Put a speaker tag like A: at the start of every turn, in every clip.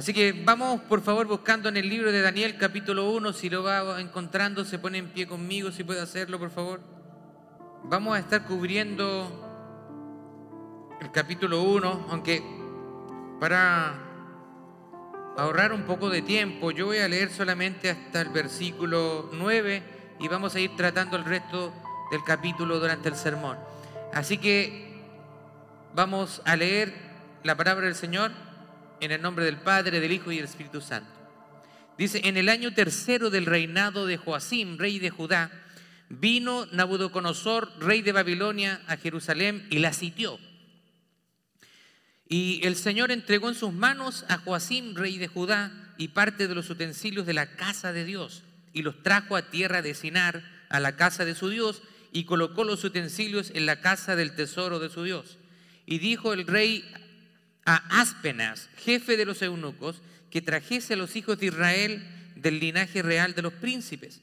A: Así que vamos por favor buscando en el libro de Daniel capítulo 1, si lo va encontrando, se pone en pie conmigo, si puede hacerlo por favor. Vamos a estar cubriendo el capítulo 1, aunque para ahorrar un poco de tiempo, yo voy a leer solamente hasta el versículo 9 y vamos a ir tratando el resto del capítulo durante el sermón. Así que vamos a leer la palabra del Señor en el nombre del Padre, del Hijo y del Espíritu Santo. Dice, en el año tercero del reinado de Joacim, rey de Judá, vino Nabucodonosor, rey de Babilonia, a Jerusalén y la sitió. Y el Señor entregó en sus manos a Joacim, rey de Judá, y parte de los utensilios de la casa de Dios, y los trajo a tierra de Sinar, a la casa de su Dios, y colocó los utensilios en la casa del tesoro de su Dios. Y dijo el rey a Aspenas, jefe de los eunucos, que trajese a los hijos de Israel del linaje real de los príncipes.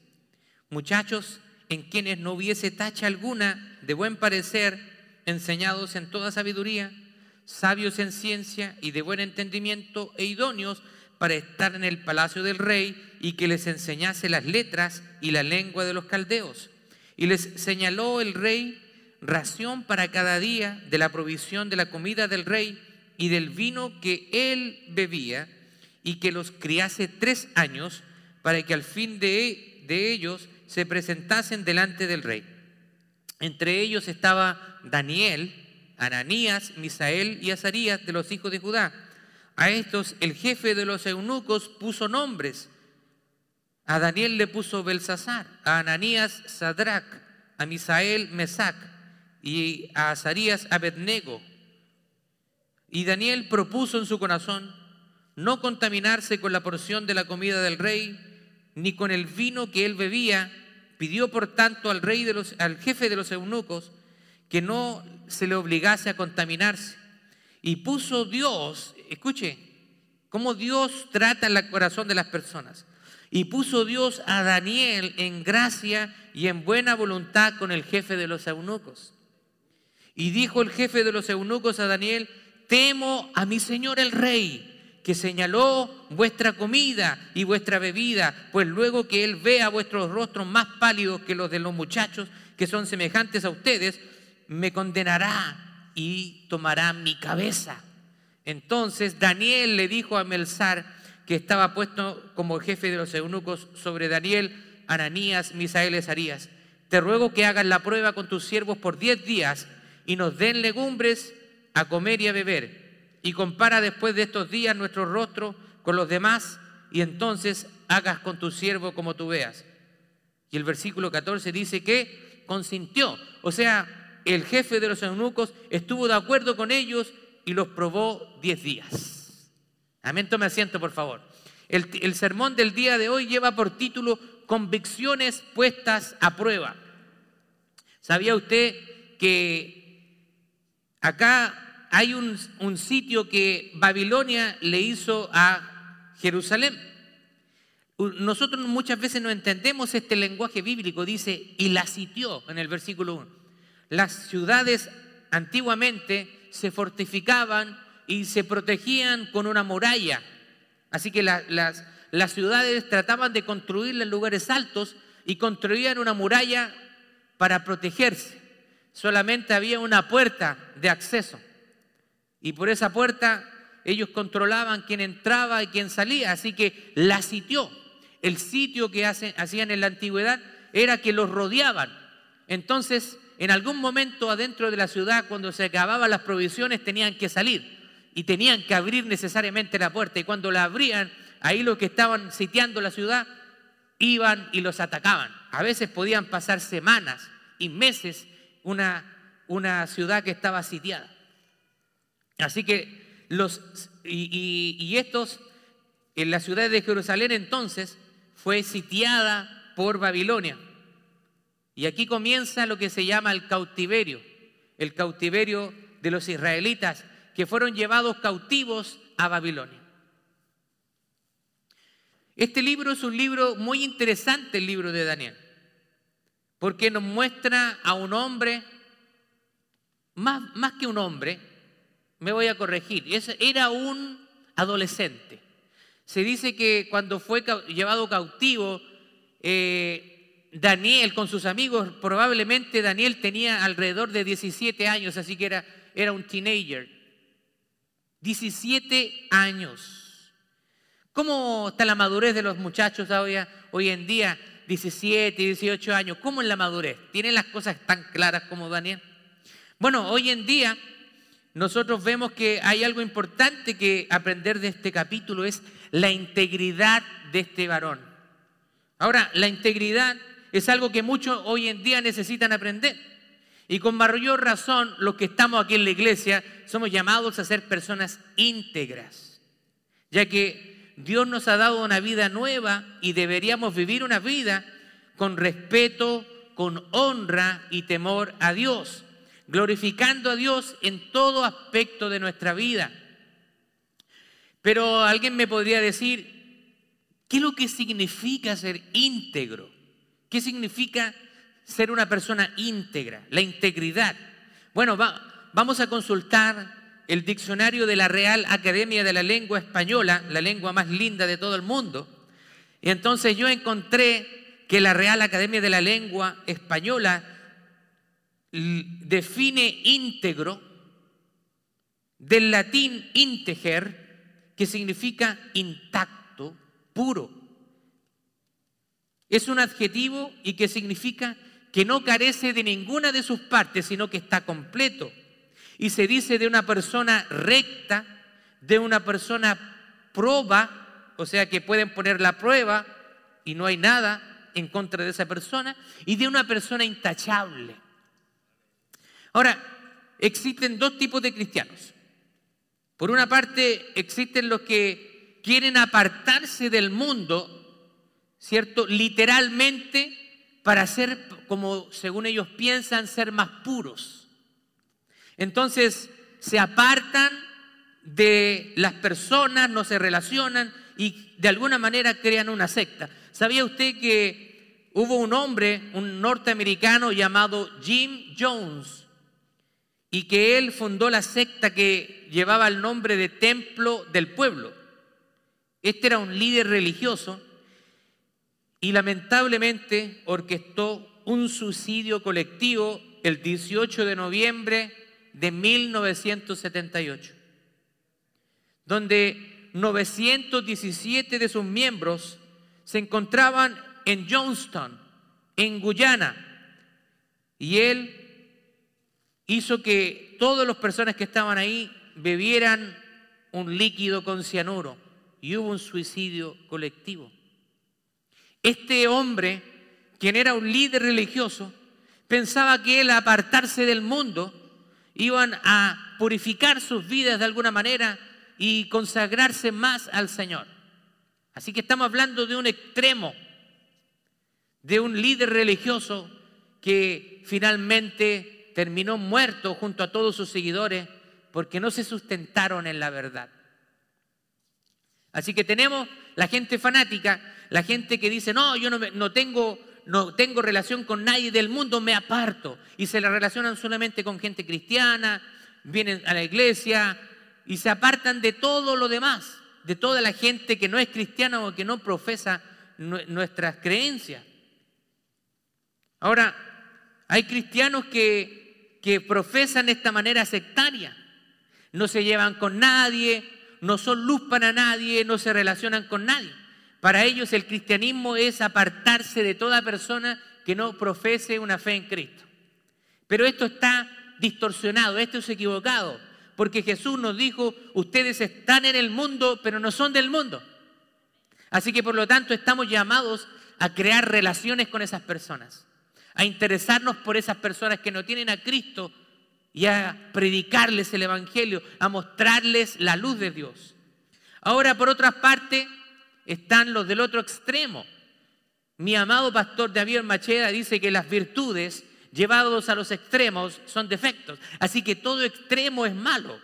A: Muchachos en quienes no hubiese tacha alguna, de buen parecer, enseñados en toda sabiduría, sabios en ciencia y de buen entendimiento e idóneos para estar en el palacio del rey y que les enseñase las letras y la lengua de los caldeos. Y les señaló el rey ración para cada día de la provisión de la comida del rey y del vino que él bebía, y que los criase tres años, para que al fin de, de ellos se presentasen delante del rey. Entre ellos estaba Daniel, Ananías, Misael y Azarías de los hijos de Judá. A estos el jefe de los eunucos puso nombres. A Daniel le puso Belsasar, a Ananías Sadrach, a Misael Mesac y a Azarías Abednego. Y Daniel propuso en su corazón no contaminarse con la porción de la comida del rey, ni con el vino que él bebía. Pidió por tanto al rey de los, al jefe de los eunucos que no se le obligase a contaminarse. Y puso Dios, escuche, cómo Dios trata el corazón de las personas. Y puso Dios a Daniel en gracia y en buena voluntad con el jefe de los eunucos. Y dijo el jefe de los eunucos a Daniel, temo a mi señor el rey, que señaló vuestra comida y vuestra bebida, pues luego que él vea vuestros rostros más pálidos que los de los muchachos que son semejantes a ustedes, me condenará y tomará mi cabeza. Entonces Daniel le dijo a Melzar, que estaba puesto como jefe de los eunucos sobre Daniel, Ananías, Misael y Azarías, te ruego que hagas la prueba con tus siervos por diez días y nos den legumbres a comer y a beber, y compara después de estos días nuestro rostro con los demás, y entonces hagas con tu siervo como tú veas. Y el versículo 14 dice que consintió, o sea, el jefe de los eunucos estuvo de acuerdo con ellos y los probó diez días. Amén, tome asiento, por favor. El, el sermón del día de hoy lleva por título Convicciones puestas a prueba. ¿Sabía usted que acá hay un, sitio que Babilonia le hizo a Jerusalén. Nosotros muchas veces no entendemos este lenguaje bíblico, dice, y la sitió en el versículo 1. Las ciudades antiguamente se fortificaban y se protegían con una muralla. Así que las, las ciudades trataban de construirla en lugares altos y construían una muralla para protegerse. Solamente había una puerta de acceso. Y por esa puerta ellos controlaban quién entraba y quién salía. Así que la sitió. El sitio que hacían en la antigüedad era que los rodeaban. Entonces, en algún momento adentro de la ciudad, cuando se acababan las provisiones, tenían que salir y tenían que abrir necesariamente la puerta. Y cuando la abrían, ahí los que estaban sitiando la ciudad iban y los atacaban. A veces podían pasar semanas y meses una, una ciudad que estaba sitiada. Así que los, y, estos, en la ciudad de Jerusalén entonces fue sitiada por Babilonia. Y aquí comienza lo que se llama el cautiverio, el cautiverio de los israelitas que fueron llevados cautivos a Babilonia. Este libro es un libro muy interesante, el libro de Daniel, porque nos muestra a un hombre, más, más que un hombre, me voy a corregir, era un adolescente. Se dice que cuando fue llevado cautivo, eh, Daniel con sus amigos, probablemente Daniel tenía alrededor de 17 años, así que era, un teenager. 17 años. ¿Cómo está la madurez de los muchachos hoy, hoy en día? 17, 18 años. ¿Cómo es la madurez? ¿Tienen las cosas tan claras como Daniel? Bueno, hoy en día nosotros vemos que hay algo importante que aprender de este capítulo, es la integridad de este varón. Ahora, la integridad es algo que muchos hoy en día necesitan aprender. Y con mayor razón, los que estamos aquí en la iglesia somos llamados a ser personas íntegras, ya que Dios nos ha dado una vida nueva y deberíamos vivir una vida con respeto, con honra y temor a Dios, glorificando a Dios en todo aspecto de nuestra vida. Pero alguien me podría decir, ¿qué es lo que significa ser íntegro? ¿Qué significa ser una persona íntegra, la integridad. Bueno, vamos a consultar el diccionario de la Real Academia de la Lengua Española, la lengua más linda de todo el mundo. Y entonces yo encontré que la Real Academia de la Lengua Española define íntegro del latín integer, que significa intacto, puro. Es un adjetivo y que significa que no carece de ninguna de sus partes, sino que está completo. Y se dice de una persona recta, de una persona proba, o sea que pueden poner la prueba y no hay nada en contra de esa persona, y de una persona intachable. Ahora, existen dos tipos de cristianos. Por una parte, existen los que quieren apartarse del mundo, ¿cierto? Literalmente para ser, como según ellos piensan, ser más puros. Entonces se apartan de las personas, no se relacionan y de alguna manera crean una secta. ¿Sabía usted que hubo un hombre, un norteamericano llamado Jim Jones, y que él fundó la secta que llevaba el nombre de Templo del Pueblo? Este era un líder religioso y lamentablemente orquestó un suicidio colectivo el 18 de noviembre de 1978, donde 917 de sus miembros se encontraban en Johnston, en Guyana, y él hizo que todas las personas que estaban ahí bebieran un líquido con cianuro y hubo un suicidio colectivo. Este hombre, quien era un líder religioso, pensaba que él apartarse del mundo iban a purificar sus vidas de alguna manera y consagrarse más al Señor. Así que estamos hablando de un extremo, de un líder religioso que finalmente terminó muerto junto a todos sus seguidores porque no se sustentaron en la verdad. Así que tenemos la gente fanática la gente que dice, no, yo no, tengo, no tengo relación con nadie del mundo, me aparto. Y se la relacionan solamente con gente cristiana, vienen a la iglesia y se apartan de todo lo demás, de toda la gente que no es cristiana o que no profesa nuestras creencias. Ahora, hay cristianos que, que profesan esta manera sectaria. No se llevan con nadie, no son luz para nadie, no se relacionan con nadie. Para ellos el cristianismo es apartarse de toda persona que no profese una fe en Cristo. Pero esto está distorsionado, esto es equivocado, porque Jesús nos dijo, ustedes están en el mundo, pero no son del mundo. Así que por lo tanto estamos llamados a crear relaciones con esas personas, a interesarnos por esas personas que no tienen a Cristo y a predicarles el Evangelio, a mostrarles la luz de Dios. Ahora, por otra parte, están los del otro extremo. Mi amado pastor David Macheda dice que las virtudes llevados a los extremos son defectos. Así que todo extremo es malo.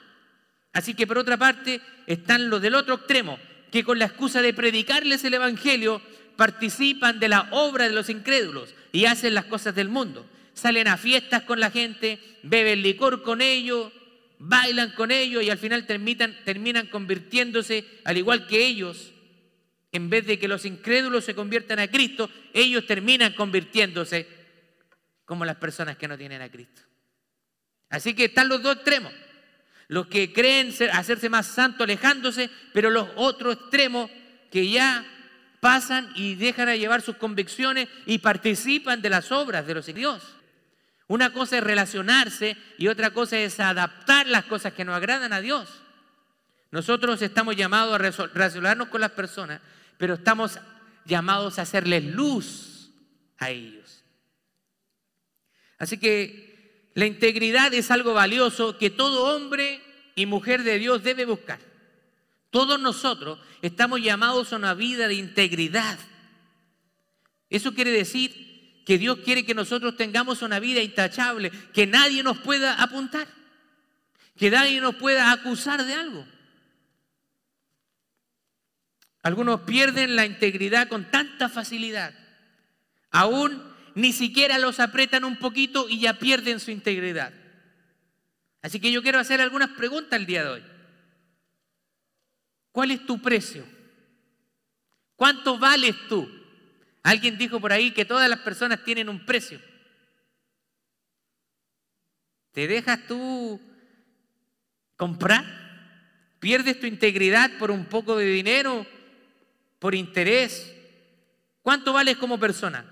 A: Así que por otra parte están los del otro extremo, que con la excusa de predicarles el Evangelio participan de la obra de los incrédulos y hacen las cosas del mundo. Salen a fiestas con la gente, beben licor con ellos, bailan con ellos y al final terminan, convirtiéndose, al igual que ellos, en vez de que los incrédulos se conviertan a Cristo, ellos terminan convirtiéndose como las personas que no tienen a Cristo. Así que están los dos extremos. Los que creen hacerse más santos alejándose, pero los otros extremos que ya pasan y dejan de llevar sus convicciones y participan de las obras de los Dios. Una cosa es relacionarse y otra cosa es adaptar las cosas que nos agradan a Dios. Nosotros estamos llamados a relacionarnos con las personas, pero estamos llamados a hacerles luz a ellos. Así que la integridad es algo valioso que todo hombre y mujer de Dios debe buscar. Todos nosotros estamos llamados a una vida de integridad. Eso quiere decir que Dios quiere que nosotros tengamos una vida intachable, que nadie nos pueda apuntar, que nadie nos pueda acusar de algo. Algunos pierden la integridad con tanta facilidad. Aún ni siquiera los apretan un poquito y ya pierden su integridad. Así que yo quiero hacer algunas preguntas el día de hoy. ¿Cuál es tu precio? ¿Cuánto vales tú? Alguien dijo por ahí que todas las personas tienen un precio. ¿Te dejas tú comprar? ¿Pierdes tu integridad por un poco de dinero? ¿Por interés? ¿Cuánto vales como persona?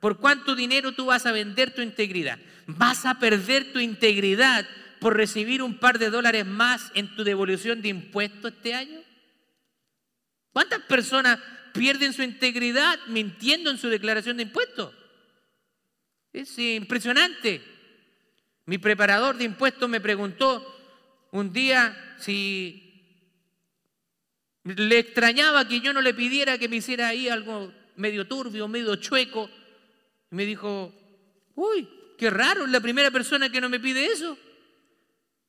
A: ¿Por cuánto dinero tú vas a vender tu integridad? ¿Vas a perder tu integridad por recibir un par de dólares más en tu devolución de impuestos este año? ¿Cuántas personas pierden su integridad mintiendo en su declaración de impuestos? Es impresionante. Mi preparador de impuestos me preguntó un día si le extrañaba que yo no le pidiera que me hiciera ahí algo medio turbio, medio chueco. Y me dijo, uy, qué raro, es la primera persona que no me pide eso.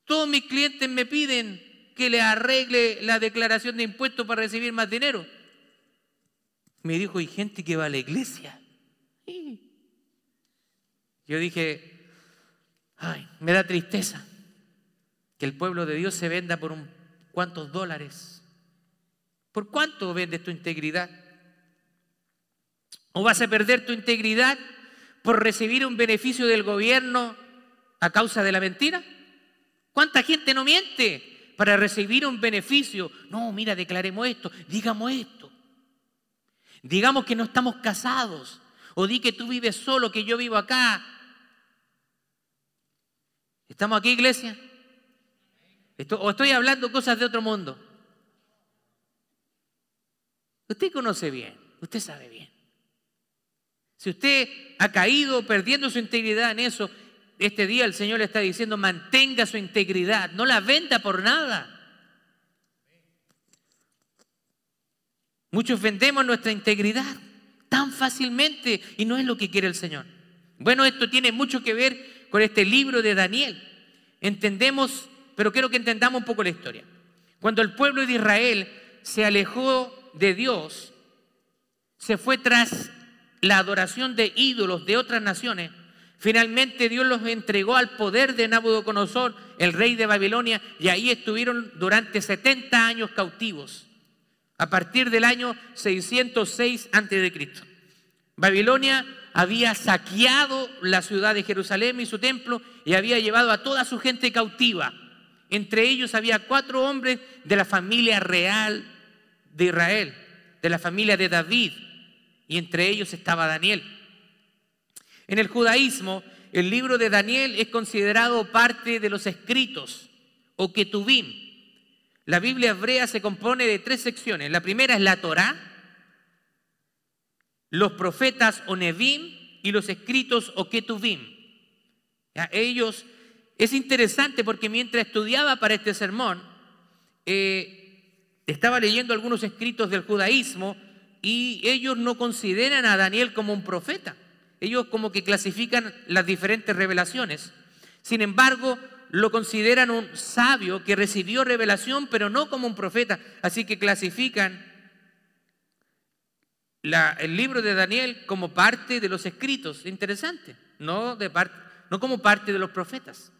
A: Todos mis clientes me piden que le arregle la declaración de impuestos para recibir más dinero. Me dijo, hay gente que va a la iglesia. Yo dije, ay, me da tristeza que el pueblo de Dios se venda por un cuantos dólares. ¿Por cuánto vendes tu integridad? ¿O vas a perder tu integridad por recibir un beneficio del gobierno a causa de la mentira? ¿Cuánta gente no miente para recibir un beneficio? No, mira, declaremos esto, digamos esto. Digamos que no estamos casados. O di que tú vives solo, que yo vivo acá. ¿Estamos aquí, iglesia? ¿O estoy hablando cosas de otro mundo? Usted conoce bien, usted sabe bien. Si usted ha caído perdiendo su integridad en eso, este día el Señor le está diciendo, mantenga su integridad, no la venda por nada. Muchos vendemos nuestra integridad tan fácilmente y no es lo que quiere el Señor. Bueno, esto tiene mucho que ver con este libro de Daniel. Entendemos, pero quiero que entendamos un poco la historia. Cuando el pueblo de Israel se alejó de Dios, se fue tras la adoración de ídolos de otras naciones, Finalmente Dios los entregó al poder de Nabucodonosor, el rey de Babilonia, y ahí estuvieron durante 70 años cautivos, a partir del año 606 a.C. Babilonia había saqueado la ciudad de Jerusalén y su templo y había llevado a toda su gente cautiva. Entre ellos había cuatro hombres de la familia real de Israel, de la familia de David, y entre ellos estaba Daniel. En el judaísmo, el libro de Daniel es considerado parte de los escritos o ketubim. La Biblia hebrea se compone de tres secciones. La primera es la Torá, los profetas o nevim y los escritos o ketubim. Ellos, es interesante porque mientras estudiaba para este sermón, eh, estaba leyendo algunos escritos del judaísmo y ellos no consideran a Daniel como un profeta ellos como que clasifican las diferentes revelaciones. Sin embargo, lo consideran un sabio que recibió revelación, pero no como un profeta. Así que clasifican el libro de Daniel como parte de los escritos. Interesante, no, de no como parte de los profetas.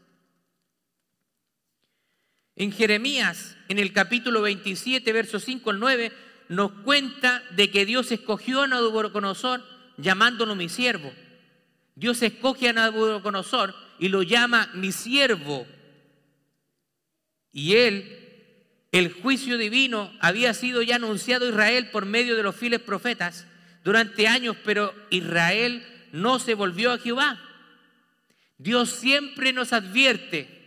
A: En Jeremías, en el capítulo 27, versos 5 al 9, nos cuenta de que Dios escogió a Nabucodonosor llamándolo mi siervo. Dios escoge a Nabucodonosor y lo llama mi siervo. Y él, el juicio divino, había sido ya anunciado a Israel por medio de los fieles profetas durante años, pero Israel no se volvió a Jehová. Dios siempre nos advierte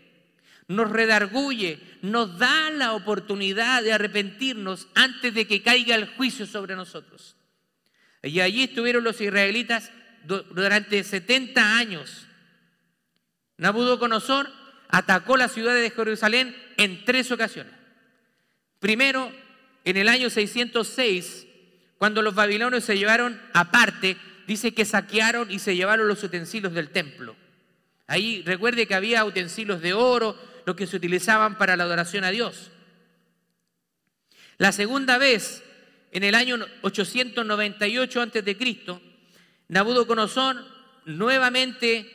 A: nos redarguye, nos da la oportunidad de arrepentirnos antes de que caiga el juicio sobre nosotros. Y allí estuvieron los israelitas durante 70 años. Nabucodonosor atacó la ciudad de Jerusalén en tres ocasiones. Primero, en el año 606, cuando los babilonios se llevaron aparte, dice que saquearon y se llevaron los utensilios del templo. Ahí recuerde que había utensilios de oro, lo que se utilizaban para la adoración a Dios. La segunda vez, en el año 898 a.C., Nabucodonosor nuevamente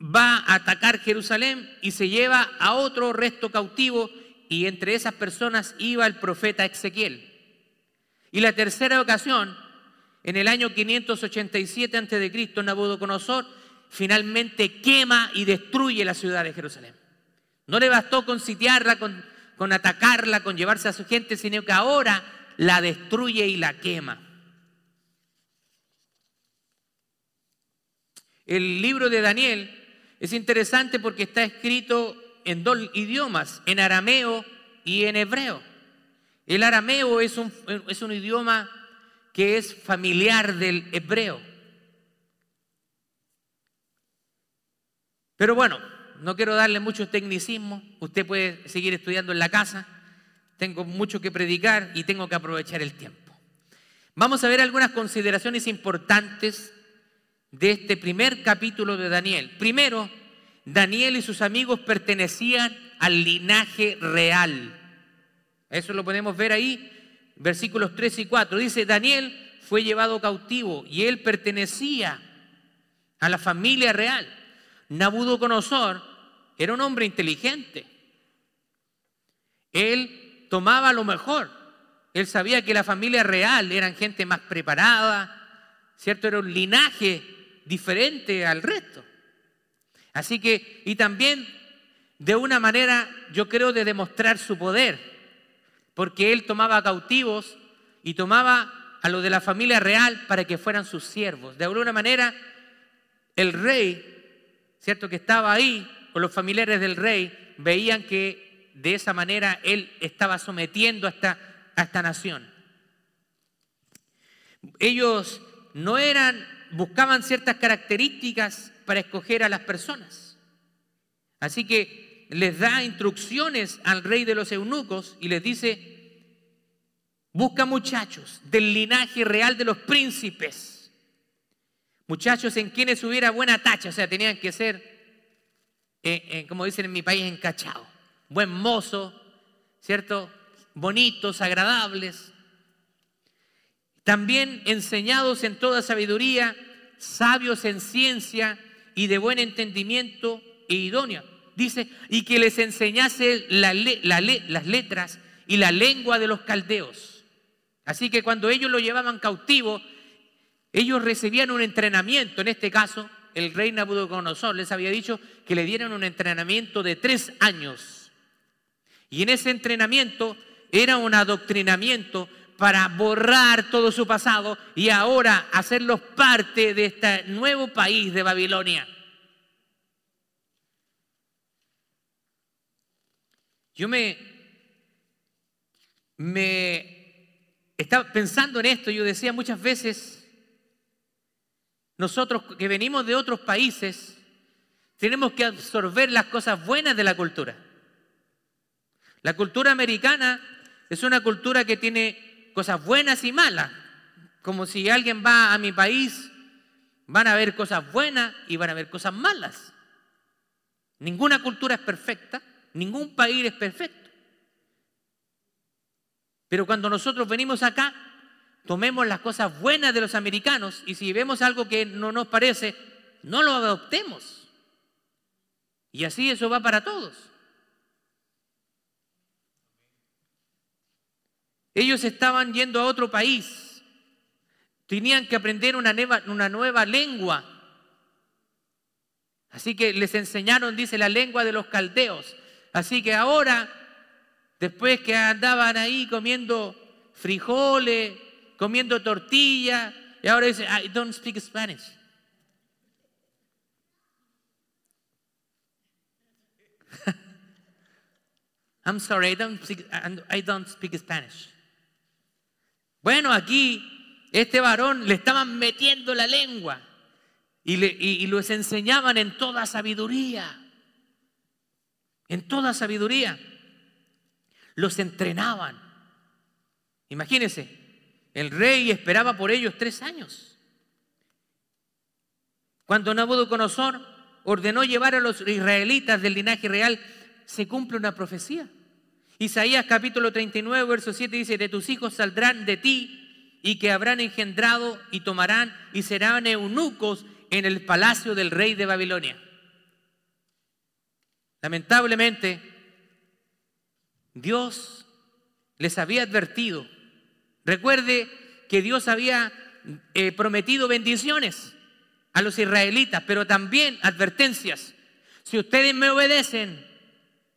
A: va a atacar Jerusalén y se lleva a otro resto cautivo y entre esas personas iba el profeta Ezequiel. Y la tercera ocasión, en el año 587 a.C., Nabucodonosor finalmente quema y destruye la ciudad de Jerusalén. No le bastó con sitiarla, con, atacarla, con llevarse a su gente, sino que ahora la destruye y la quema. El libro de Daniel es interesante porque está escrito en dos idiomas, en arameo y en hebreo. El arameo es un, es un idioma que es familiar del hebreo. Pero bueno, no quiero darle muchos tecnicismos, usted puede seguir estudiando en la casa, tengo mucho que predicar y tengo que aprovechar el tiempo. Vamos a ver algunas consideraciones importantes de este primer capítulo de Daniel. Primero, Daniel y sus amigos pertenecían al linaje real. Eso lo podemos ver ahí, versículos 3 y 4. Dice, Daniel fue llevado cautivo y él pertenecía a la familia real. Nabucodonosor era un hombre inteligente. Él tomaba lo mejor. Él sabía que la familia real eran gente más preparada, ¿cierto? Era un linaje diferente al resto. Así que, y también de una manera, yo creo, de demostrar su poder, porque él tomaba cautivos y tomaba a los de la familia real para que fueran sus siervos. De alguna manera, el rey, ¿cierto? Que estaba ahí, o los familiares del rey veían que de esa manera él estaba sometiendo a esta, nación. Ellos no eran, buscaban ciertas características para escoger a las personas. Así que les da instrucciones al rey de los eunucos y les dice, busca muchachos del linaje real de los príncipes, muchachos en quienes hubiera buena tacha, o sea, tenían que ser eh, eh, como dicen en mi país, encachado. Buen mozo, ¿cierto? Bonitos, agradables. También enseñados en toda sabiduría, sabios en ciencia y de buen entendimiento e idóneo. Dice, y que les enseñase las letras y la lengua de los caldeos. Así que cuando ellos lo llevaban cautivo, ellos recibían un entrenamiento, en este caso, el rey Nabucodonosor les había dicho que le dieran un entrenamiento de tres años. Y en ese entrenamiento era un adoctrinamiento para borrar todo su pasado y ahora hacerlos parte de este nuevo país de Babilonia. Yo me, me estaba pensando en esto, yo decía muchas veces, nosotros que venimos de otros países, tenemos que absorber las cosas buenas de la cultura. La cultura americana es una cultura que tiene cosas buenas y malas. Como si alguien va a mi país, van a ver cosas buenas y van a ver cosas malas. Ninguna cultura es perfecta, ningún país es perfecto. Pero cuando nosotros venimos acá, tomemos las cosas buenas de los americanos y si vemos algo que no nos parece, no lo adoptemos. Y así eso va para todos. Ellos estaban yendo a otro país. Tenían que aprender una nueva, una nueva lengua. Así que les enseñaron, dice, la lengua de los caldeos. Así que ahora, después que andaban ahí comiendo frijoles, comiendo tortilla, y ahora dice, I don't speak Spanish. I'm sorry, I don't, speak, I don't speak Spanish. Bueno, aquí este varón le estaban metiendo la lengua y, le, los enseñaban en toda sabiduría. En toda sabiduría. Los entrenaban. Imagínense, el rey esperaba por ellos tres años. Cuando Nabucodonosor ordenó llevar a los israelitas del linaje real, se cumple una profecía. Isaías capítulo 39, verso 7 dice, de tus hijos saldrán de ti y que habrán engendrado y tomarán y serán eunucos en el palacio del rey de Babilonia. Lamentablemente, Dios les había advertido. Recuerde que Dios había eh, prometido bendiciones a los israelitas, pero también advertencias. Si ustedes me obedecen,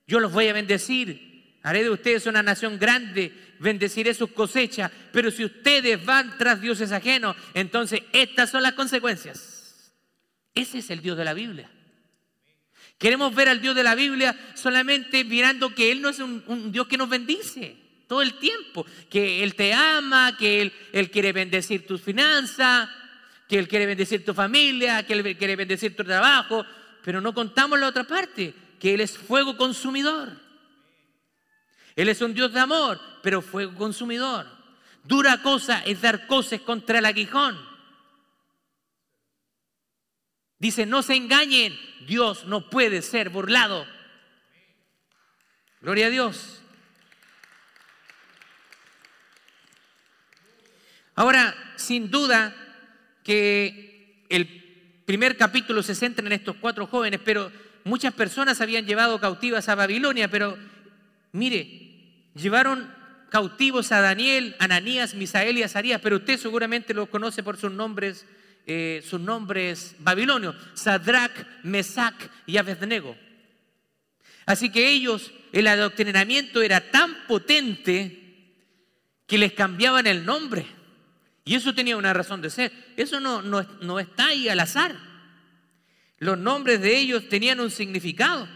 A: yo los voy a bendecir Haré de ustedes una nación grande, bendeciré sus cosechas, pero si ustedes van tras dioses ajenos, entonces estas son las consecuencias. Ese es el Dios de la Biblia. Queremos ver al Dios de la Biblia solamente mirando que Él no es un, Dios que nos bendice todo el tiempo, que Él te ama, que él, él quiere bendecir tus finanzas, que Él quiere bendecir tu familia, que Él quiere bendecir tu trabajo, pero no contamos la otra parte, que Él es fuego consumidor. Él es un Dios de amor, pero fuego consumidor. Dura cosa es dar cosas contra el aguijón. Dice, no se engañen, Dios no puede ser burlado. Gloria a Dios. Ahora, sin duda que el primer capítulo se centra en estos cuatro jóvenes, pero muchas personas habían llevado cautivas a Babilonia, pero mire, llevaron cautivos a Daniel, Ananías, Misael y Azarías, pero usted seguramente los conoce por sus nombres, eh, sus nombres babilonios, Sadrach, Mesach y Abednego. Así que ellos, el adoctrinamiento era tan potente que les cambiaban el nombre. Y eso tenía una razón de ser. Eso no, no, no está ahí al azar. Los nombres de ellos tenían un significado.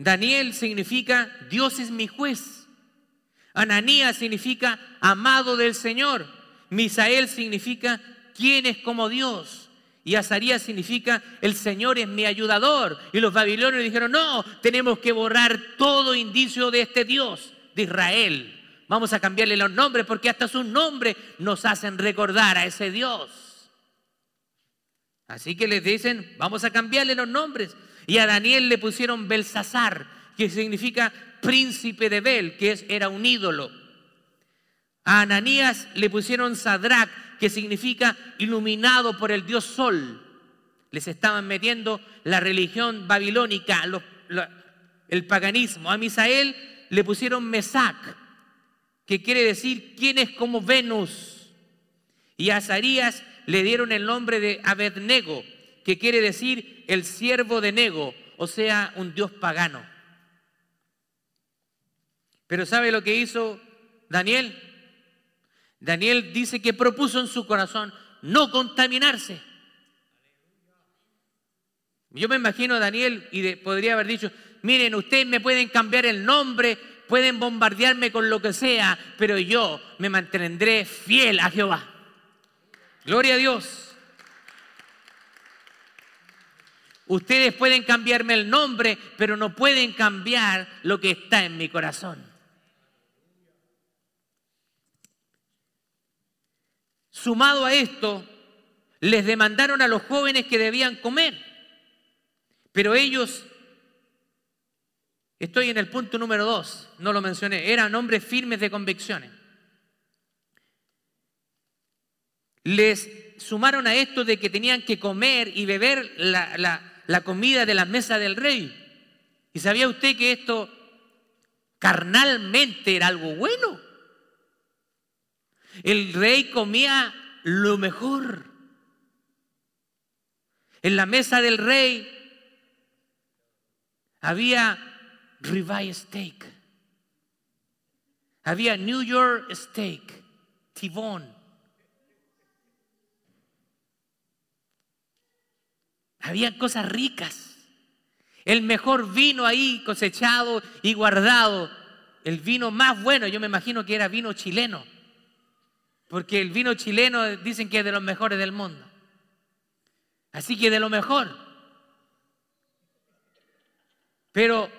A: Daniel significa Dios es mi juez. Ananías significa amado del Señor. Misael significa quién es como Dios. Y Azarías significa el Señor es mi ayudador. Y los babilonios dijeron, no, tenemos que borrar todo indicio de este Dios, de Israel. Vamos a cambiarle los nombres porque hasta sus nombres nos hacen recordar a ese Dios. Así que les dicen, vamos a cambiarle los nombres. Y a Daniel le pusieron Belsasar, que significa príncipe de Bel, que es, era un ídolo. A Ananías le pusieron Sadrach, que significa iluminado por el dios Sol. Les estaban metiendo la religión babilónica, el paganismo. A Misael le pusieron Mesac, que quiere decir quién es como Venus. Y a Azarías le dieron el nombre de Abednego, que quiere decir el siervo de Nego, o sea, un dios pagano. Pero ¿sabe lo que hizo Daniel? Daniel dice que propuso en su corazón no contaminarse. Yo me imagino a Daniel y podría haber dicho, miren, ustedes me pueden cambiar el nombre, pueden bombardearme con lo que sea, pero yo me mantendré fiel a Jehová. Gloria a Dios. Ustedes pueden cambiarme el nombre, pero no pueden cambiar lo que está en mi corazón. Sumado a esto, les demandaron a los jóvenes que debían comer, pero ellos, estoy en el punto número dos, no lo mencioné, eran hombres firmes de convicciones. Les sumaron a esto de que tenían que comer y beber la, la, la comida de la mesa del rey. ¿Y sabía usted que esto Carnalmente era algo bueno. El rey comía lo mejor. En la mesa del rey había ribeye steak. Había New York steak, tibón. Había cosas ricas. El mejor vino ahí cosechado y guardado. El vino más bueno, yo me imagino que era vino chileno. Porque el vino chileno dicen que es de los mejores del mundo. Así que de lo mejor. Pero,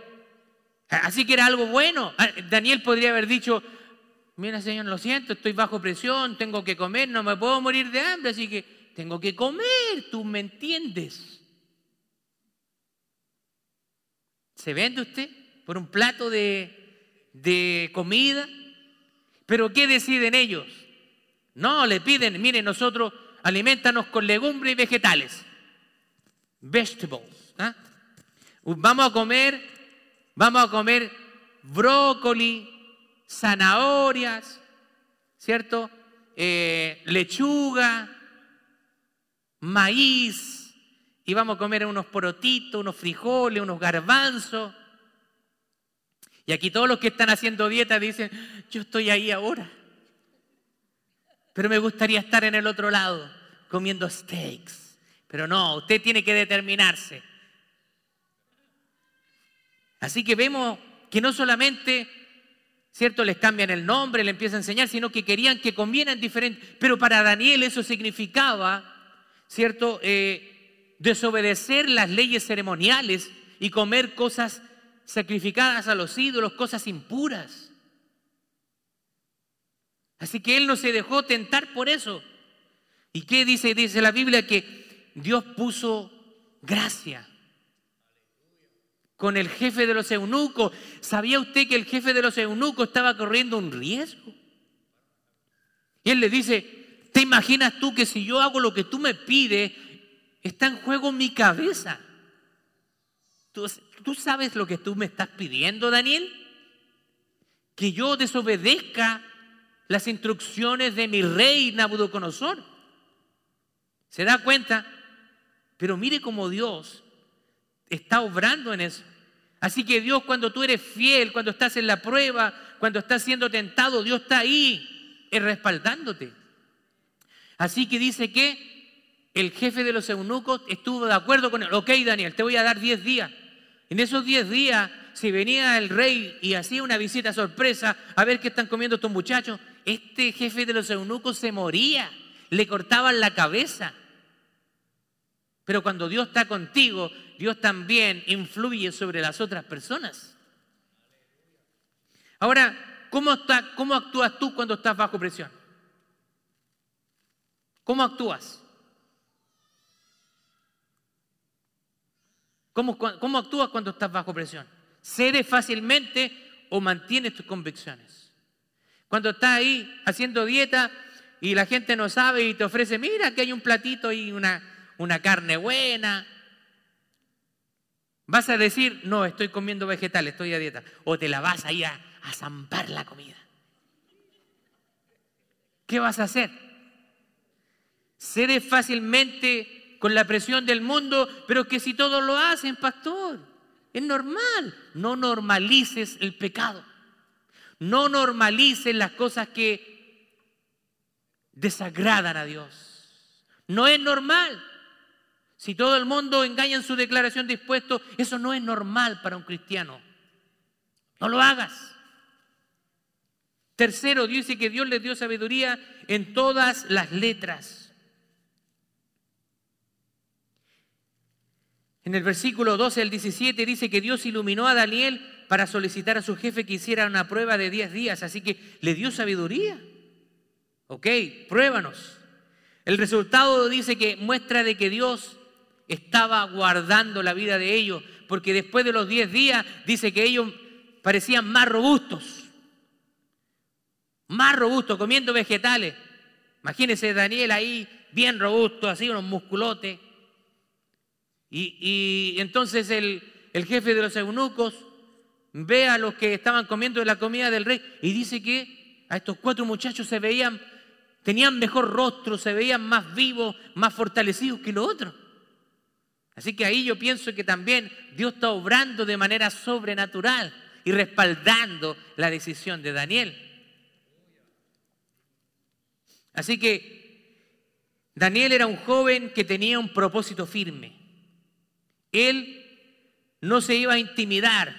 A: así que era algo bueno. Ah, Daniel podría haber dicho, mira Señor, lo siento, estoy bajo presión, tengo que comer, no me puedo morir de hambre, así que tengo que comer, tú me entiendes. ¿Se vende usted por un plato de, de comida? Pero ¿qué deciden ellos? No, le piden, mire, nosotros alimentanos con legumbres y vegetales. Vegetables. ¿ah? Vamos a comer, vamos a comer brócoli, zanahorias, ¿cierto? Eh, lechuga, maíz, y vamos a comer unos porotitos, unos frijoles, unos garbanzos. Y aquí todos los que están haciendo dieta dicen, yo estoy ahí ahora, pero me gustaría estar en el otro lado comiendo steaks. Pero no, usted tiene que determinarse. Así que vemos que no solamente, ¿cierto? Les cambian el nombre, le empiezan a enseñar, sino que querían que comieran diferente. Pero para Daniel eso significaba ¿cierto? Eh, desobedecer las leyes ceremoniales y comer cosas sacrificadas a los ídolos, cosas impuras. Así que él no se dejó tentar por eso. ¿Y qué dice? Dice la Biblia que Dios puso gracia con el jefe de los eunucos. ¿Sabía usted que el jefe de los eunucos estaba corriendo un riesgo? Y él le dice, ¿Te imaginas tú que si yo hago lo que tú me pides, está en juego mi cabeza? ¿Tú, ¿Tú, sabes lo que tú me estás pidiendo, Daniel? Que yo desobedezca las instrucciones de mi rey Nabucodonosor. ¿Se da cuenta? Pero mire cómo Dios está obrando en eso. Así que Dios cuando tú eres fiel, cuando estás en la prueba, cuando estás siendo tentado, Dios está ahí respaldándote. Así que dice que el jefe de los eunucos estuvo de acuerdo con él. Ok, Daniel, te voy a dar 10 días. En esos 10 días, si venía el rey y hacía una visita sorpresa a ver qué están comiendo estos muchachos, este jefe de los eunucos se moría, le cortaban la cabeza. Pero cuando Dios está contigo, Dios también influye sobre las otras personas. Ahora, ¿cómo, cómo actúas tú cuando estás bajo presión? ¿Cómo actúas? ¿Cómo, ¿Cómo, actúas cuando estás bajo presión? ¿Cedes fácilmente o mantienes tus convicciones? Cuando estás ahí haciendo dieta y la gente no sabe y te ofrece, mira que hay un platito y una, una carne buena. Vas a decir, no, estoy comiendo vegetal, estoy a dieta. O te la vas ahí a, a zampar la comida. ¿Qué vas a hacer? Cede fácilmente con la presión del mundo, pero que si todos lo hacen, pastor, es normal. No normalices el pecado. No normalices las cosas que desagradan a Dios. No es normal. Si todo el mundo engaña en su declaración de impuestos, eso no es normal para un cristiano. No lo hagas. Tercero, dice que Dios le dio sabiduría en todas las letras. En el versículo 12 al 17 dice que Dios iluminó a Daniel para solicitar a su jefe que hiciera una prueba de 10 días, así que le dio sabiduría. Ok, pruébanos. El resultado dice que muestra de que Dios estaba guardando la vida de ellos, porque después de los 10 días dice que ellos parecían más robustos, más robustos, comiendo vegetales. Imagínense Daniel ahí, bien robusto, así, unos musculotes. Y, entonces el, jefe de los eunucos ve a los que estaban comiendo la comida del rey y dice que a estos cuatro muchachos se veían, tenían mejor rostro, se veían más vivos, más fortalecidos que los otros. Así que ahí yo pienso que también Dios está obrando de manera sobrenatural y respaldando la decisión de Daniel. Así que Daniel era un joven que tenía un propósito firme. Él no se iba a intimidar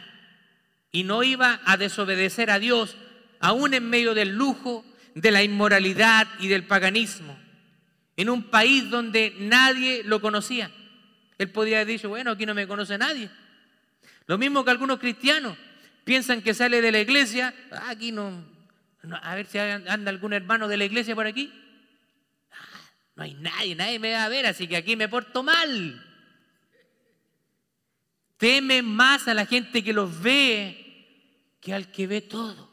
A: y no iba a desobedecer a Dios, aún en medio del lujo, de la inmoralidad y del paganismo, en un país donde nadie lo conocía. Él podría haber dicho, bueno, aquí no me conoce nadie. Lo mismo que algunos cristianos piensan que sale de la iglesia, ah, aquí no, a ver si anda algún hermano de la iglesia por aquí. Ah, no hay nadie, nadie me va a ver, así que aquí me porto mal. Temen más a la gente que los ve que al que ve todo.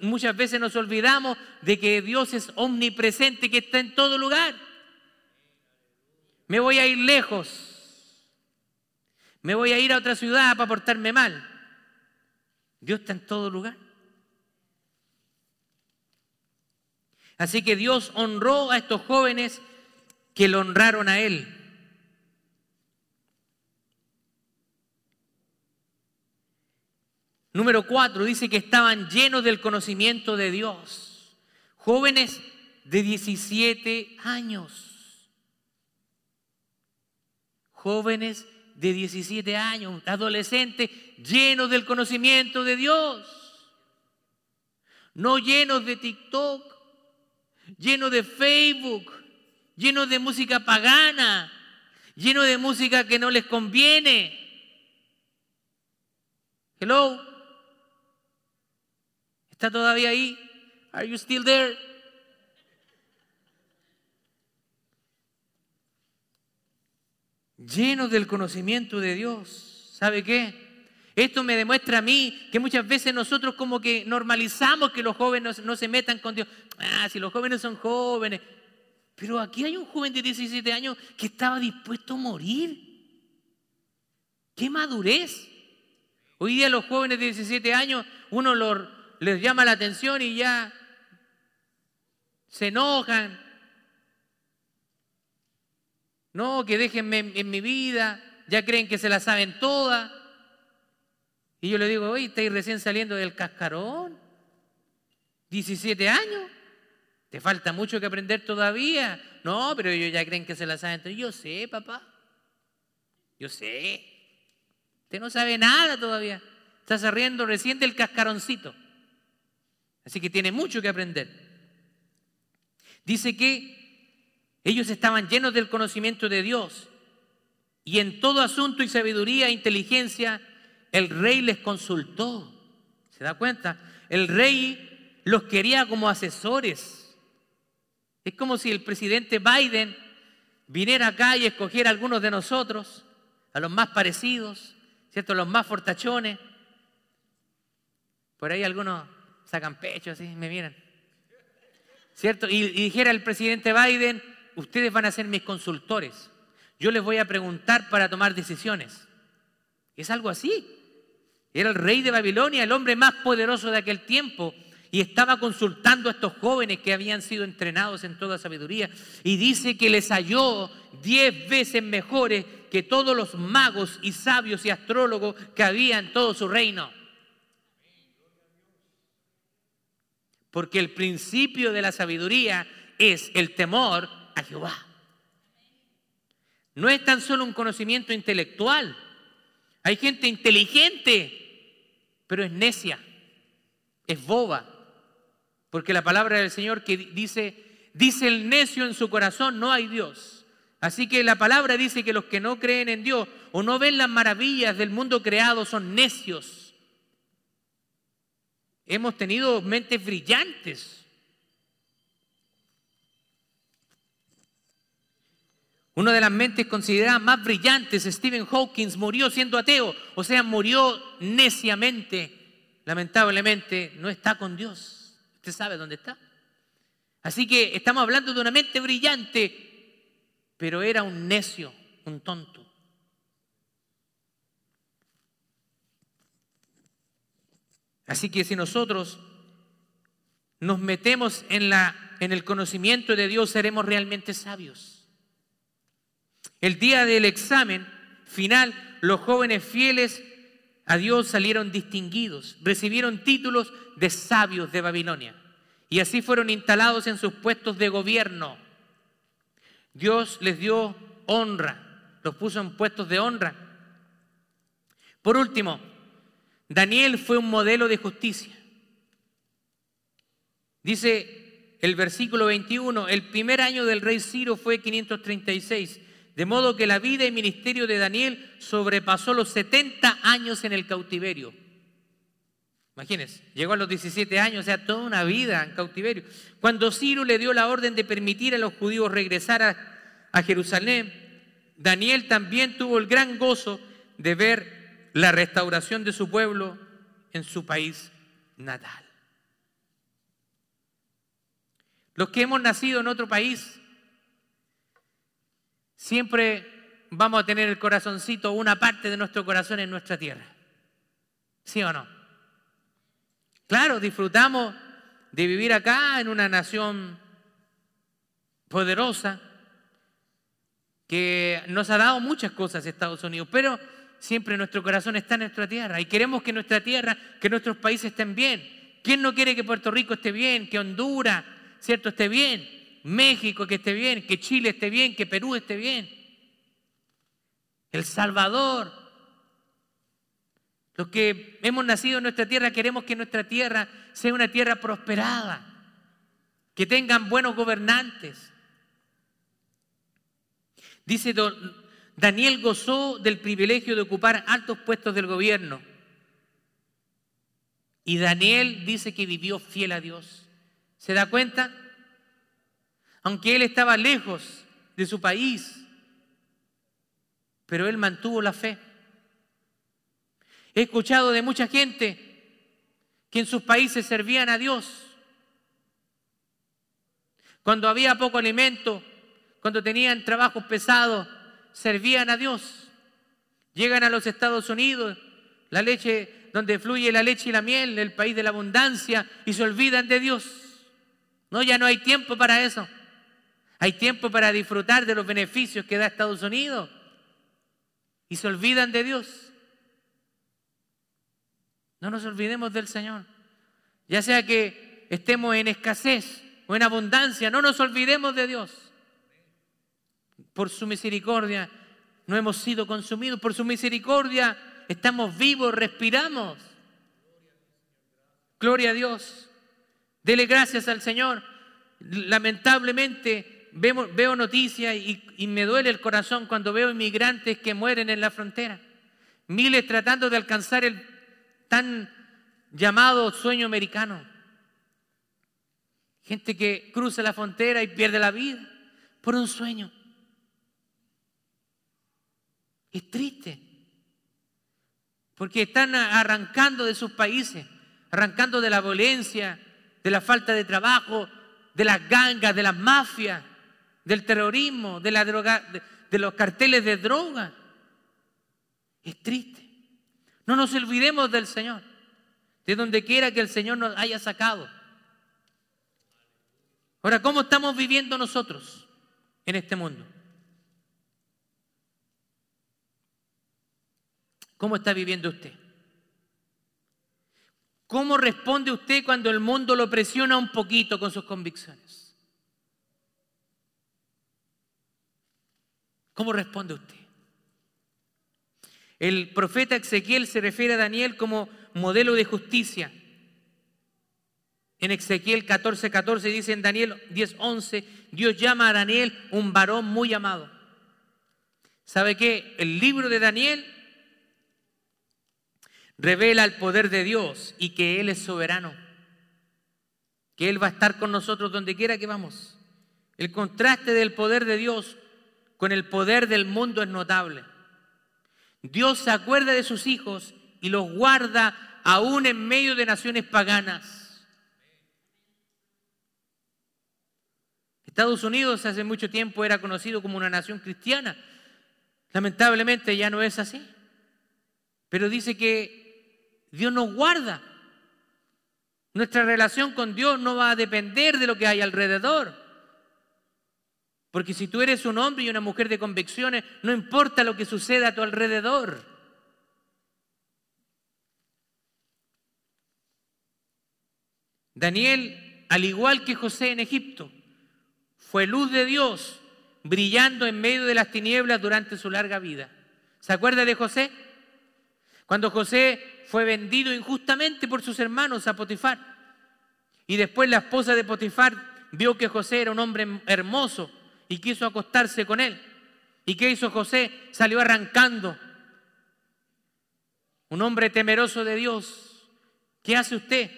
A: Muchas veces nos olvidamos de que Dios es omnipresente, que está en todo lugar me voy a ir lejos, me voy a ir a otra ciudad para portarme mal. Dios está en todo lugar. Así que Dios honró a estos jóvenes que lo honraron a Él. Número cuatro, dice que estaban llenos del conocimiento de Dios. Jóvenes de 17 años jóvenes de 17 años, adolescentes llenos del conocimiento de Dios, no llenos de TikTok, llenos de Facebook, llenos de música pagana, llenos de música que no les conviene. Hello. ¿Está todavía ahí? Are you still there? llenos del conocimiento de Dios. ¿Sabe qué? Esto me demuestra a mí que muchas veces nosotros como que normalizamos que los jóvenes no, se metan con Dios. Ah, si los jóvenes son jóvenes. Pero aquí hay un joven de 17 años que estaba dispuesto a morir. ¡Qué madurez! Hoy día los jóvenes de 17 años, uno les llama la atención y ya se enojan, no, que déjenme en, mi vida, ya creen que se la saben todas. Y yo le digo, oye, estáis recién saliendo del cascarón, 17 años, te falta mucho que aprender todavía. No, pero ellos ya creen que se la saben. Yo sé, papá, yo sé. Usted no sabe nada todavía. Está saliendo recién del cascaroncito. Así que tiene mucho que aprender. Dice que ellos estaban llenos del conocimiento de Dios y en todo asunto y sabiduría e inteligencia el rey les consultó. ¿Se da cuenta? El rey los quería como asesores. Es como si el presidente Biden viniera acá y escogiera a algunos de nosotros, a los más parecidos, ¿cierto? Los más fortachones. Por ahí algunos sacan pecho así, me miran. ¿Cierto? Y, y dijera el presidente Biden, ustedes van a ser mis consultores. Yo les voy a preguntar para tomar decisiones. Es algo así. Era el rey de Babilonia, el hombre más poderoso de aquel tiempo, y estaba consultando a estos jóvenes que habían sido entrenados en toda sabiduría, y dice que les halló diez veces mejores que todos los magos y sabios y astrólogos que había en todo su reino. Porque el principio de la sabiduría es el temor Jehová. No es tan solo un conocimiento intelectual. Hay gente inteligente, pero es necia, es boba. Porque la palabra del Señor que dice, dice el necio en su corazón, no hay Dios. Así que la palabra dice que los que no creen en Dios o no ven las maravillas del mundo creado son necios. Hemos tenido mentes brillantes, Una de las mentes consideradas más brillantes, Stephen Hawking, murió siendo ateo, o sea, murió neciamente. Lamentablemente, no está con Dios. Usted sabe dónde está. Así que estamos hablando de una mente brillante, pero era un necio, un tonto. Así que si nosotros nos metemos en, la, en el conocimiento de Dios, seremos realmente sabios. El día del examen final, los jóvenes fieles a Dios salieron distinguidos, recibieron títulos de sabios de Babilonia y así fueron instalados en sus puestos de gobierno. Dios les dio honra, los puso en puestos de honra. Por último, Daniel fue un modelo de justicia. Dice el versículo 21, el primer año del rey Ciro fue 536, de modo que la vida y ministerio de Daniel sobrepasó los 70 años en el cautiverio. Imagínense, llegó a los 17 años, o sea, toda una vida en cautiverio. Cuando Ciro le dio la orden de permitir a los judíos regresar a, a Jerusalén, Daniel también tuvo el gran gozo de ver la restauración de su pueblo en su país natal. Los que hemos nacido en otro país, siempre vamos a tener el corazoncito, una parte de nuestro corazón en nuestra tierra. ¿Sí o no? Claro, disfrutamos de vivir acá en una nación poderosa que nos ha dado muchas cosas Estados Unidos, pero siempre nuestro corazón está en nuestra tierra y queremos que nuestra tierra, que nuestros países estén bien. ¿Quién no quiere que Puerto Rico esté bien, que Honduras, cierto, esté bien? México que esté bien, que Chile esté bien, que Perú esté bien. El Salvador, los que hemos nacido en nuestra tierra queremos que nuestra tierra sea una tierra prosperada, que tengan buenos gobernantes. Dice Daniel gozó del privilegio de ocupar altos puestos del gobierno. Y Daniel dice que vivió fiel a Dios. ¿Se da cuenta? Aunque él estaba lejos de su país, pero él mantuvo la fe. He escuchado de mucha gente que en sus países servían a Dios. Cuando había poco alimento, cuando tenían trabajos pesados, servían a Dios. Llegan a los Estados Unidos, la leche donde fluye la leche y la miel, el país de la abundancia, y se olvidan de Dios. No, ya no hay tiempo para eso. Hay tiempo para disfrutar de los beneficios que da Estados Unidos. Y se olvidan de Dios. No nos olvidemos del Señor. Ya sea que estemos en escasez o en abundancia, no nos olvidemos de Dios. Por su misericordia no hemos sido consumidos, por su misericordia estamos vivos, respiramos. Gloria a Dios. Dele gracias al Señor. Lamentablemente veo noticias y, y me duele el corazón cuando veo inmigrantes que mueren en la frontera. Miles tratando de alcanzar el tan llamado sueño americano. Gente que cruza la frontera y pierde la vida por un sueño. Es triste. Porque están arrancando de sus países, arrancando de la violencia, de la falta de trabajo, de las gangas, de las mafias, del terrorismo, de, la droga, de los carteles de droga. Es triste. No nos olvidemos del Señor, de donde quiera que el Señor nos haya sacado. Ahora, ¿cómo estamos viviendo nosotros en este mundo? ¿Cómo está viviendo usted? ¿Cómo responde usted cuando el mundo lo presiona un poquito con sus convicciones? ¿Cómo responde usted? El profeta Ezequiel se refiere a Daniel como modelo de justicia. En Ezequiel 14:14 14 dice en Daniel 10:11, Dios llama a Daniel un varón muy amado. ¿Sabe qué? El libro de Daniel revela el poder de Dios y que Él es soberano. Que Él va a estar con nosotros donde quiera que vamos. El contraste del poder de Dios con el poder del mundo es notable. Dios se acuerda de sus hijos y los guarda aún en medio de naciones paganas. Estados Unidos hace mucho tiempo era conocido como una nación cristiana. Lamentablemente ya no es así. Pero dice que Dios nos guarda Nuestra relación con Dios no va a depender de lo que hay alrededor. Porque si tú eres un hombre y una mujer de convicciones, no importa lo que suceda a tu alrededor. Daniel, al igual que José en Egipto, fue luz de Dios brillando en medio de las tinieblas durante su larga vida. ¿Se acuerda de José? Cuando José fue vendido injustamente por sus hermanos a Potifar. Y después la esposa de Potifar vio que José era un hombre hermoso y quiso acostarse con él. ¿Y qué hizo José? Salió arrancando. Un hombre temeroso de Dios. ¿Qué hace usted?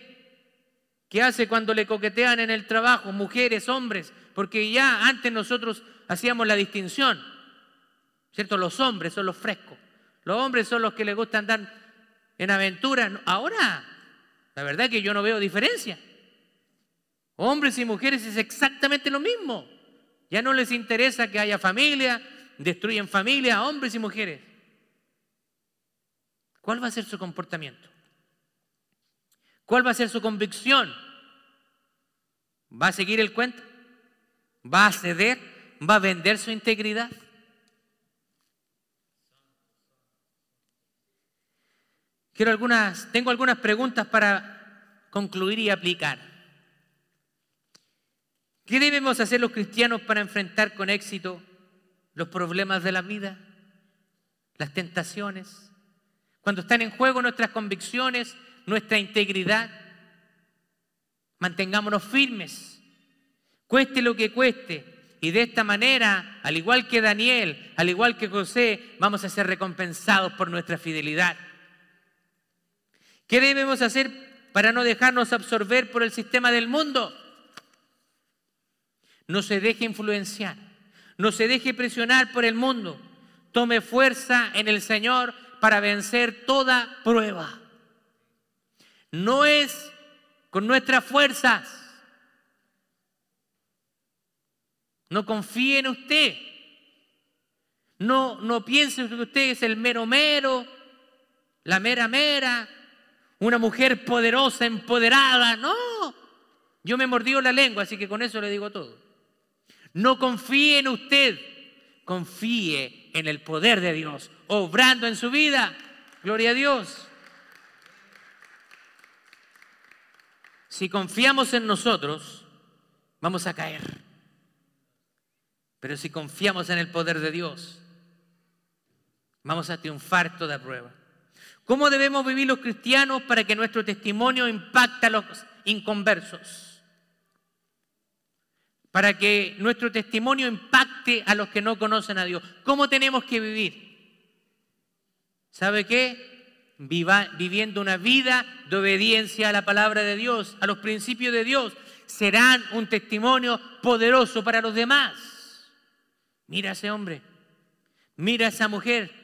A: ¿Qué hace cuando le coquetean en el trabajo, mujeres, hombres? Porque ya antes nosotros hacíamos la distinción, ¿cierto? Los hombres son los frescos, los hombres son los que les gusta andar en aventura. Ahora, la verdad es que yo no veo diferencia. Hombres y mujeres es exactamente lo mismo. Ya no les interesa que haya familia, destruyen familia, hombres y mujeres. ¿Cuál va a ser su comportamiento? ¿Cuál va a ser su convicción? ¿Va a seguir el cuento? ¿Va a ceder? ¿Va a vender su integridad? Quiero algunas, tengo algunas preguntas para concluir y aplicar. ¿Qué debemos hacer los cristianos para enfrentar con éxito los problemas de la vida, las tentaciones? Cuando están en juego nuestras convicciones, nuestra integridad. Mantengámonos firmes, cueste lo que cueste. Y de esta manera, al igual que Daniel, al igual que José, vamos a ser recompensados por nuestra fidelidad. ¿Qué debemos hacer para no dejarnos absorber por el sistema del mundo? No se deje influenciar, no se deje presionar por el mundo. Tome fuerza en el Señor para vencer toda prueba. No es con nuestras fuerzas. No confíe en usted. No, no piense que usted es el mero mero, la mera mera, una mujer poderosa, empoderada. No, yo me mordió la lengua, así que con eso le digo todo. No confíe en usted, confíe en el poder de Dios, obrando en su vida. Gloria a Dios. Si confiamos en nosotros, vamos a caer. Pero si confiamos en el poder de Dios, vamos a triunfar toda prueba. ¿Cómo debemos vivir los cristianos para que nuestro testimonio impacte a los inconversos? Para que nuestro testimonio impacte a los que no conocen a Dios. ¿Cómo tenemos que vivir? ¿Sabe qué? viviendo una vida de obediencia a la palabra de Dios, a los principios de Dios, serán un testimonio poderoso para los demás. Mira a ese hombre, mira a esa mujer,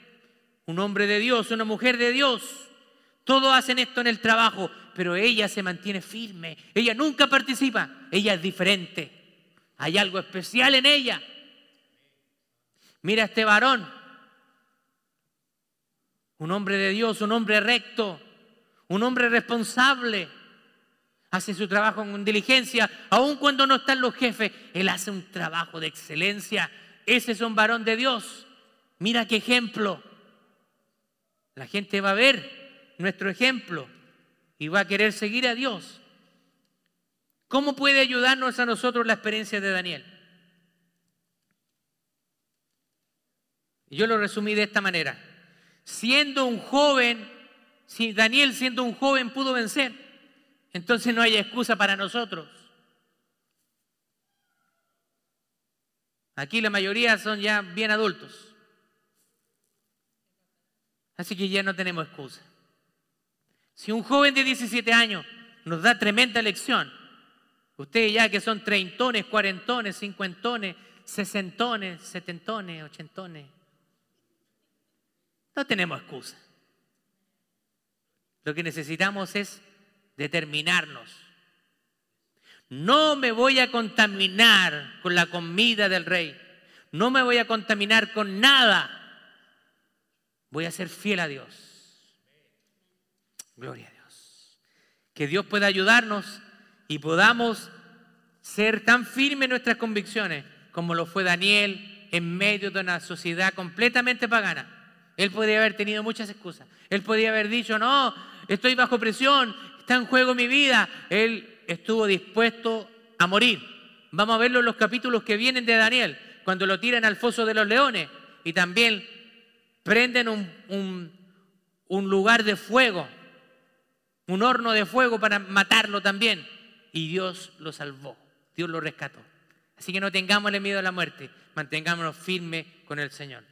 A: un hombre de Dios, una mujer de Dios. Todos hacen esto en el trabajo, pero ella se mantiene firme, ella nunca participa, ella es diferente. Hay algo especial en ella. Mira este varón, un hombre de Dios, un hombre recto, un hombre responsable. Hace su trabajo con diligencia, aun cuando no están los jefes, él hace un trabajo de excelencia. Ese es un varón de Dios. Mira qué ejemplo. La gente va a ver nuestro ejemplo y va a querer seguir a Dios. ¿Cómo puede ayudarnos a nosotros la experiencia de Daniel? Yo lo resumí de esta manera siendo un joven, si Daniel siendo un joven pudo vencer, entonces no hay excusa para nosotros. Aquí la mayoría son ya bien adultos. Así que ya no tenemos excusa. Si un joven de 17 años nos da tremenda lección, ustedes ya que son treintones, cuarentones, cincuentones, sesentones, setentones, ochentones, no tenemos excusa. Lo que necesitamos es determinarnos. No me voy a contaminar con la comida del rey. No me voy a contaminar con nada. Voy a ser fiel a Dios. Gloria a Dios. que Dios pueda ayudarnos y podamos ser tan firmes en nuestras convicciones como lo fue Daniel en medio de una sociedad completamente pagana. Él podría haber tenido muchas excusas. Él podría haber dicho, no, estoy bajo presión, está en juego mi vida. Él estuvo dispuesto a morir. Vamos a verlo en los capítulos que vienen de Daniel, cuando lo tiran al foso de los leones y también prenden un, un lugar de fuego, un horno de fuego para matarlo también. Y Dios lo salvó, Dios lo rescató. Así que no tengámosle miedo a la muerte, mantengámonos firmes con el Señor.